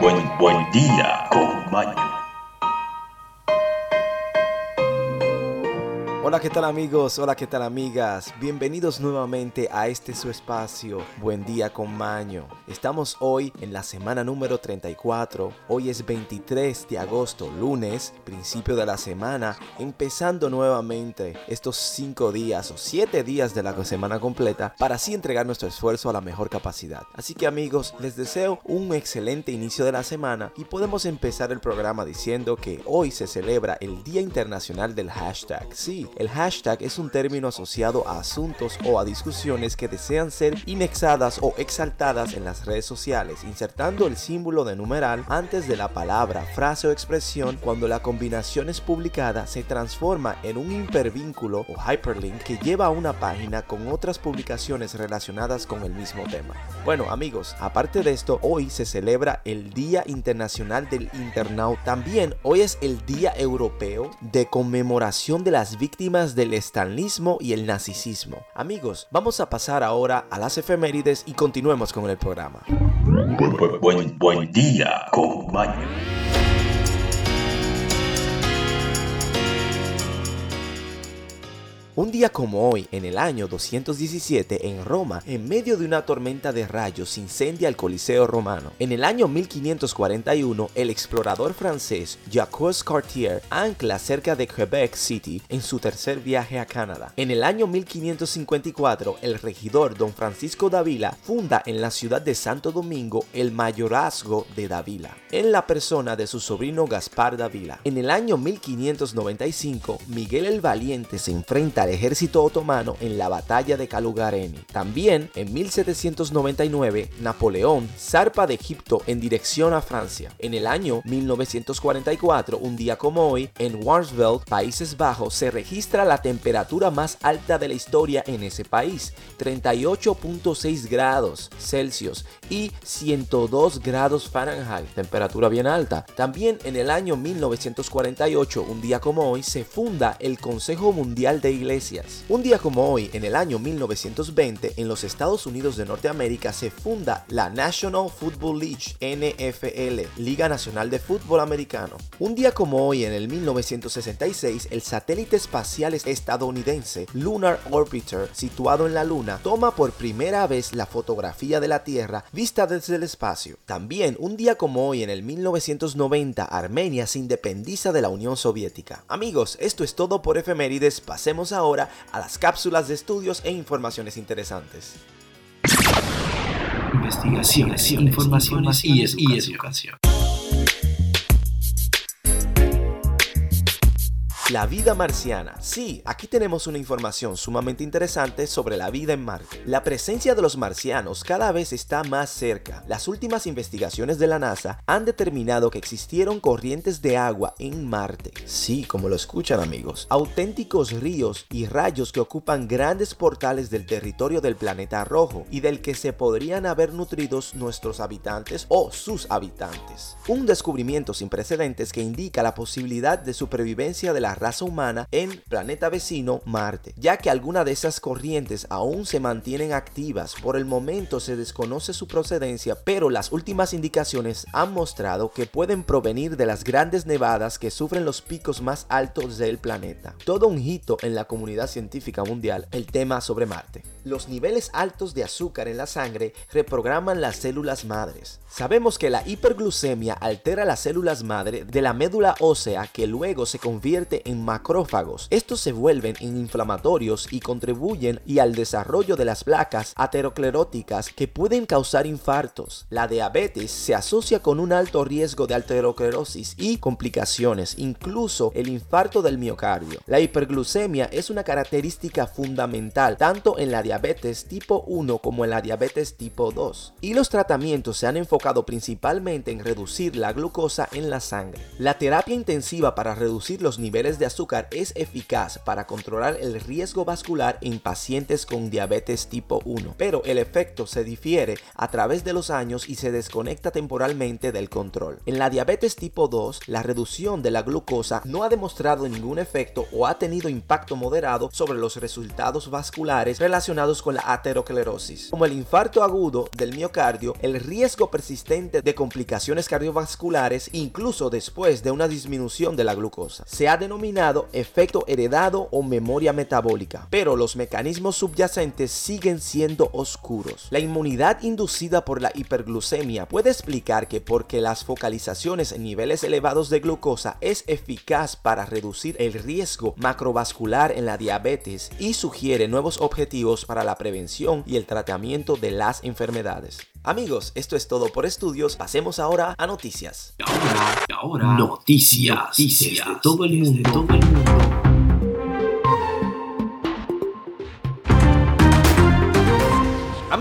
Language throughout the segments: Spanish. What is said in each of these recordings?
buen, buen día con Maño. Hola, ¿qué tal amigos? Hola, ¿qué tal amigas? Bienvenidos nuevamente a este su espacio, Buen Día con Maño. Estamos hoy en la semana número 34. Hoy es 23 de agosto, lunes, principio de la semana, empezando nuevamente estos 5 días o 7 días de la semana completa para así entregar nuestro esfuerzo a la mejor capacidad. Así que amigos, les deseo un excelente inicio de la semana y podemos empezar el programa diciendo que hoy se celebra el Día Internacional del Hashtag. Sí, el hashtag es un término asociado a asuntos o a discusiones que desean ser indexadas o exaltadas en las redes sociales, insertando el símbolo de numeral antes de la palabra, frase o expresión cuando la combinación es publicada se transforma en un hipervínculo o hyperlink que lleva a una página con otras publicaciones relacionadas con el mismo tema. Bueno amigos, aparte de esto, hoy se celebra el Día Internacional del Internauta. También hoy es el Día Europeo de conmemoración de las víctimas del estalinismo y el nazismo. Amigos, vamos a pasar ahora a las efemérides y continuemos con el programa. Buen, buen, día con Un día como hoy, en el año 217, en Roma, en medio de una tormenta de rayos, incendia el Coliseo romano. En el año 1541, el explorador francés Jacques Cartier ancla cerca de Quebec City en su tercer viaje a Canadá. En el año 1554, el regidor don Francisco Davila funda en la ciudad de Santo Domingo el mayorazgo de Davila, en la persona de su sobrino Gaspar Davila. En el año 1595, Miguel el Valiente se enfrenta ejército otomano en la batalla de Calugareni. También en 1799 Napoleón zarpa de Egipto en dirección a Francia. En el año 1944, un día como hoy, en Warnsveld, Países Bajos, se registra la temperatura más alta de la historia en ese país, 38.6 grados Celsius y 102 grados Fahrenheit, temperatura bien alta. También en el año 1948, un día como hoy, se funda el Consejo Mundial de Iglesias un día como hoy, en el año 1920, en los Estados Unidos de Norteamérica se funda la National Football League, NFL, Liga Nacional de Fútbol Americano. Un día como hoy, en el 1966, el satélite espacial estadounidense Lunar Orbiter, situado en la Luna, toma por primera vez la fotografía de la Tierra vista desde el espacio. También, un día como hoy, en el 1990, Armenia se independiza de la Unión Soviética. Amigos, esto es todo por efemérides, pasemos ahora ahora a las cápsulas de estudios e informaciones interesantes. Investigaciones, informaciones y educación. La vida marciana. Sí, aquí tenemos una información sumamente interesante sobre la vida en Marte. La presencia de los marcianos cada vez está más cerca. Las últimas investigaciones de la NASA han determinado que existieron corrientes de agua en Marte. Sí, como lo escuchan amigos. Auténticos ríos y rayos que ocupan grandes portales del territorio del planeta rojo y del que se podrían haber nutridos nuestros habitantes o sus habitantes. Un descubrimiento sin precedentes que indica la posibilidad de supervivencia de la raza humana en planeta vecino Marte, ya que algunas de esas corrientes aún se mantienen activas. Por el momento se desconoce su procedencia, pero las últimas indicaciones han mostrado que pueden provenir de las grandes nevadas que sufren los picos más altos del planeta. Todo un hito en la comunidad científica mundial el tema sobre Marte. Los niveles altos de azúcar en la sangre reprograman las células madres. Sabemos que la hiperglucemia altera las células madre de la médula ósea que luego se convierte en macrófagos. Estos se vuelven inflamatorios y contribuyen al desarrollo de las placas ateroscleróticas que pueden causar infartos. La diabetes se asocia con un alto riesgo de aterosclerosis y complicaciones, incluso el infarto del miocardio. La hiperglucemia es una característica fundamental tanto en la diabetes tipo 1 como en la diabetes tipo 2 y los tratamientos se han enfocado principalmente en reducir la glucosa en la sangre. La terapia intensiva para reducir los niveles de azúcar es eficaz para controlar el riesgo vascular en pacientes con diabetes tipo 1, pero el efecto se difiere a través de los años y se desconecta temporalmente del control. En la diabetes tipo 2, la reducción de la glucosa no ha demostrado ningún efecto o ha tenido impacto moderado sobre los resultados vasculares relacionados con la aterosclerosis, como el infarto agudo del miocardio, el riesgo persistente de complicaciones cardiovasculares, incluso después de una disminución de la glucosa. Se ha denominado efecto heredado o memoria metabólica, pero los mecanismos subyacentes siguen siendo oscuros. La inmunidad inducida por la hiperglucemia puede explicar que porque las focalizaciones en niveles elevados de glucosa es eficaz para reducir el riesgo macrovascular en la diabetes y sugiere nuevos objetivos para la prevención y el tratamiento de las enfermedades. Amigos, esto es todo por estudios. Pasemos ahora a noticias. Ahora, ahora, noticias, noticias de. Todo el mundo.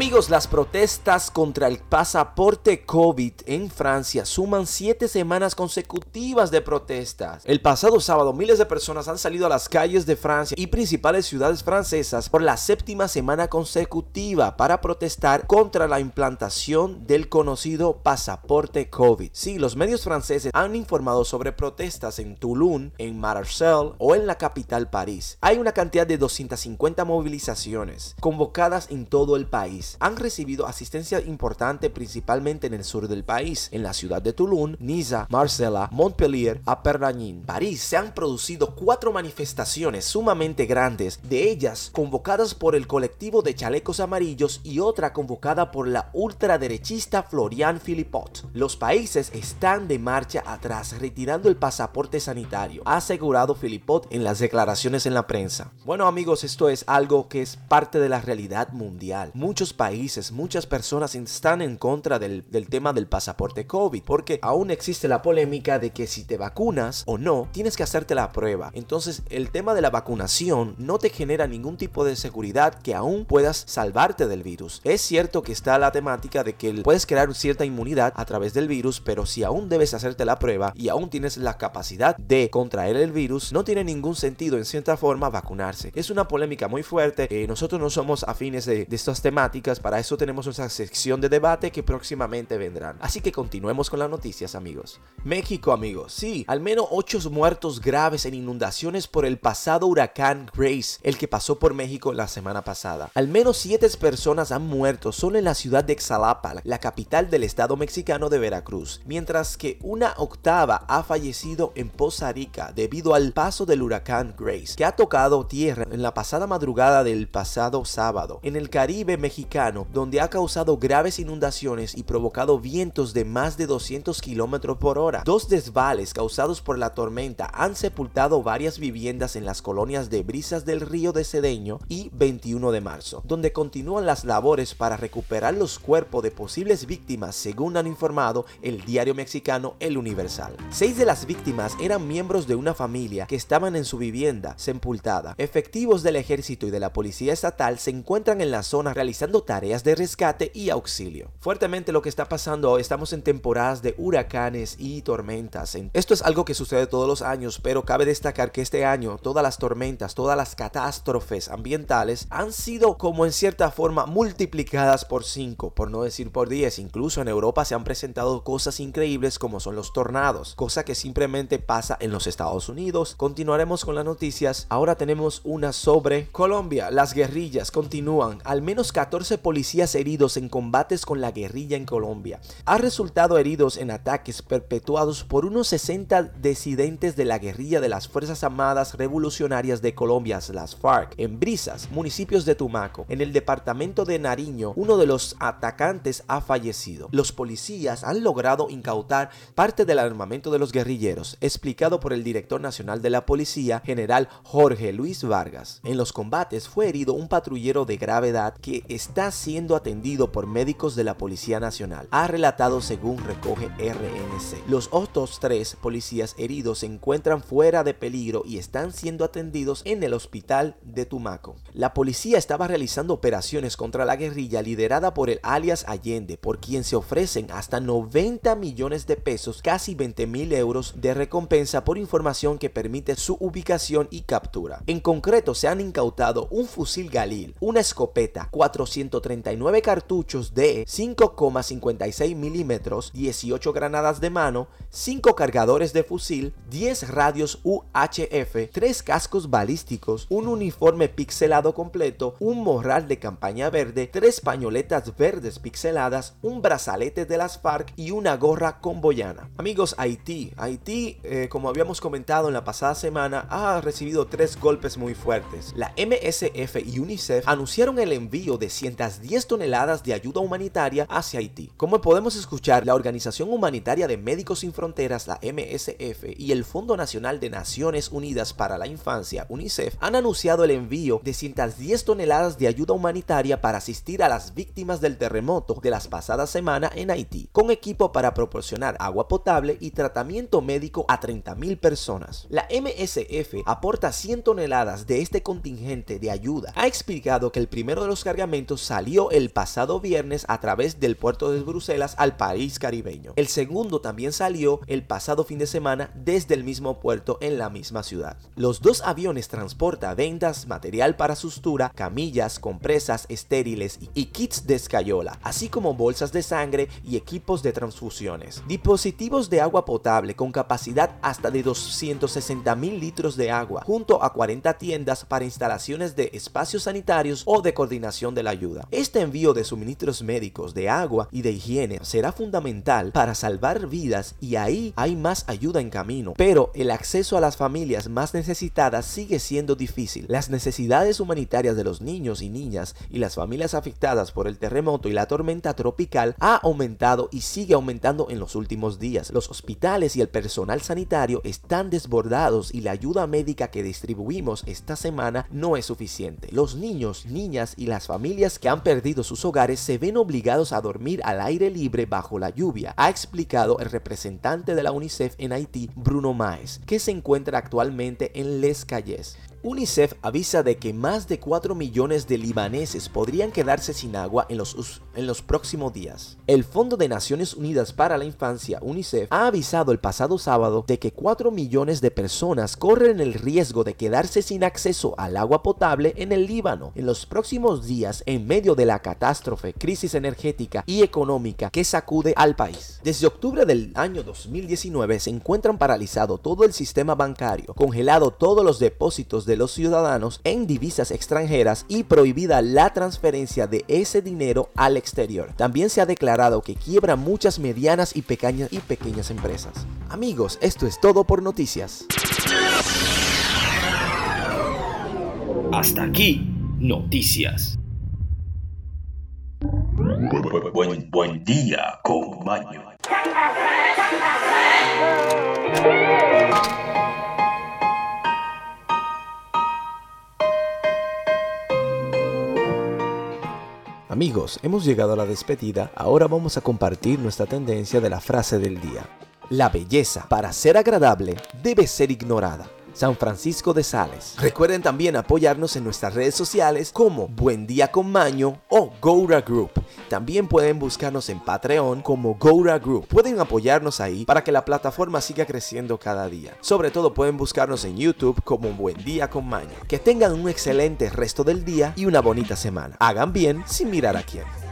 Amigos, las protestas contra el pasaporte COVID en Francia suman siete semanas consecutivas de protestas. El pasado sábado miles de personas han salido a las calles de Francia y principales ciudades francesas por la séptima semana consecutiva para protestar contra la implantación del conocido pasaporte COVID. Sí, los medios franceses han informado sobre protestas en Toulon, en Marseille o en la capital París. Hay una cantidad de 250 movilizaciones convocadas en todo el país han recibido asistencia importante principalmente en el sur del país, en la ciudad de Toulon, Niza, Marsella, Montpellier, Apernagnin. París se han producido cuatro manifestaciones sumamente grandes, de ellas convocadas por el colectivo de chalecos amarillos y otra convocada por la ultraderechista Florian Philippot. Los países están de marcha atrás retirando el pasaporte sanitario, ha asegurado Philippot en las declaraciones en la prensa. Bueno amigos, esto es algo que es parte de la realidad mundial. Muchos países, muchas personas están en contra del, tema del pasaporte COVID, porque aún existe la polémica de que si te vacunas o no, tienes que hacerte la prueba. Entonces, el tema de la vacunación no te genera ningún tipo de seguridad que aún puedas salvarte del virus. Es cierto que está la temática de que puedes crear cierta inmunidad a través del virus, pero si aún debes hacerte la prueba y aún tienes la capacidad de contraer el virus, no tiene ningún sentido en cierta forma vacunarse. Es una polémica muy fuerte. Eh, nosotros no somos afines de estas temáticas para eso tenemos una sección de debate que próximamente vendrán. Así que continuemos con las noticias, amigos. México, amigos. Sí, al menos 8 muertos graves en inundaciones por el pasado huracán Grace, el que pasó por México la semana pasada. Al menos 7 personas han muerto solo en la ciudad de Xalapa, la capital del estado mexicano de Veracruz, mientras que una octava ha fallecido en Poza Rica debido al paso del huracán Grace, que ha tocado tierra en la pasada madrugada del pasado sábado. En el Caribe mexicano donde ha causado graves inundaciones y provocado vientos de más de 200 km por hora. Dos desvales causados por la tormenta han sepultado varias viviendas en las colonias de Brisas del Río de Cedeño y 21 de marzo, donde continúan las labores para recuperar los cuerpos de posibles víctimas, según han informado el diario mexicano El Universal. Seis de las víctimas eran miembros de una familia que estaban en su vivienda sepultada. Efectivos del ejército y de la policía estatal se encuentran en la zona realizando tareas de rescate y auxilio. Fuertemente lo que está pasando, estamos en temporadas de huracanes y tormentas. Esto es algo que sucede todos los años, pero cabe destacar que este año todas las tormentas, todas las catástrofes ambientales han sido como en cierta forma multiplicadas por 5, por no decir por 10. Incluso en Europa se han presentado cosas increíbles como son los tornados, cosa que simplemente pasa en los Estados Unidos. Continuaremos con las noticias. Ahora tenemos una sobre Colombia. Las guerrillas continúan. Al menos 14 policías heridos en combates con la guerrilla en Colombia. Ha resultado heridos en ataques perpetuados por unos 60 disidentes de la guerrilla de las Fuerzas Armadas Revolucionarias de Colombia, las FARC, en Brisas, municipios de Tumaco. En el departamento de Nariño, uno de los atacantes ha fallecido. Los policías han logrado incautar parte del armamento de los guerrilleros, explicado por el director nacional de la policía, general Jorge Luis Vargas. En los combates fue herido un patrullero de gravedad que está siendo atendido por médicos de la Policía Nacional, ha relatado según recoge RNC. Los otros tres policías heridos se encuentran fuera de peligro y están siendo atendidos en el hospital de Tumaco. La policía estaba realizando operaciones contra la guerrilla liderada por el alias Allende, por quien se ofrecen hasta 90 millones de pesos, casi 20 mil euros de recompensa por información que permite su ubicación y captura. En concreto, se han incautado un fusil Galil, una escopeta, 400 139 cartuchos de 5,56 milímetros, 18 granadas de mano, 5 cargadores de fusil, 10 radios UHF, 3 cascos balísticos, un uniforme pixelado completo, un morral de campaña verde, 3 pañoletas verdes pixeladas, un brazalete de las FARC y una gorra con boyana. Amigos, Haití. Haití, eh, como habíamos comentado en la pasada semana, ha recibido tres golpes muy fuertes. La MSF y UNICEF anunciaron el envío de 110 toneladas de ayuda humanitaria hacia Haití. Como podemos escuchar, la Organización Humanitaria de Médicos Sin Fronteras, la MSF, y el Fondo Nacional de Naciones Unidas para la Infancia, UNICEF, han anunciado el envío de 110 toneladas de ayuda humanitaria para asistir a las víctimas del terremoto de las pasadas semanas en Haití, con equipo para proporcionar agua potable y tratamiento médico a 30.000 personas. La MSF aporta 100 toneladas de este contingente de ayuda. Ha explicado que el primero de los cargamentos salió el pasado viernes a través del puerto de Bruselas al país caribeño. El segundo también salió el pasado fin de semana desde el mismo puerto en la misma ciudad. Los dos aviones transportan vendas, material para sustura, camillas, compresas estériles y kits de escayola, así como bolsas de sangre y equipos de transfusiones. Dispositivos de agua potable con capacidad hasta de 260 mil litros de agua, junto a 40 tiendas para instalaciones de espacios sanitarios o de coordinación de la ayuda. Este envío de suministros médicos, de agua y de higiene será fundamental para salvar vidas y ahí hay más ayuda en camino, pero el acceso a las familias más necesitadas sigue siendo difícil. Las necesidades humanitarias de los niños y niñas y las familias afectadas por el terremoto y la tormenta tropical ha aumentado y sigue aumentando en los últimos días. Los hospitales y el personal sanitario están desbordados y la ayuda médica que distribuimos esta semana no es suficiente. Los niños, niñas y las familias que han perdido sus hogares se ven obligados a dormir al aire libre bajo la lluvia, ha explicado el representante de la UNICEF en Haití, Bruno Maes, que se encuentra actualmente en Les Calles. UNICEF avisa de que más de 4 millones de libaneses podrían quedarse sin agua en los, en los próximos días. El Fondo de Naciones Unidas para la Infancia, UNICEF, ha avisado el pasado sábado de que 4 millones de personas corren el riesgo de quedarse sin acceso al agua potable en el Líbano en los próximos días en medio de la catástrofe, crisis energética y económica que sacude al país. Desde octubre del año 2019 se encuentran paralizado todo el sistema bancario, congelado todos los depósitos de los ciudadanos en divisas extranjeras y prohibida la transferencia de ese dinero al exterior. También se ha declarado que quiebra muchas medianas y pequeñas, y pequeñas empresas. Amigos, esto es todo por noticias. Hasta aquí, noticias. Buen, buen día con Amigos, hemos llegado a la despedida, ahora vamos a compartir nuestra tendencia de la frase del día. La belleza, para ser agradable, debe ser ignorada. San Francisco de Sales. Recuerden también apoyarnos en nuestras redes sociales como Buen Día con Maño o Goura Group. También pueden buscarnos en Patreon como Goura Group. Pueden apoyarnos ahí para que la plataforma siga creciendo cada día. Sobre todo pueden buscarnos en YouTube como Buen Día con Maño. Que tengan un excelente resto del día y una bonita semana. Hagan bien sin mirar a quién.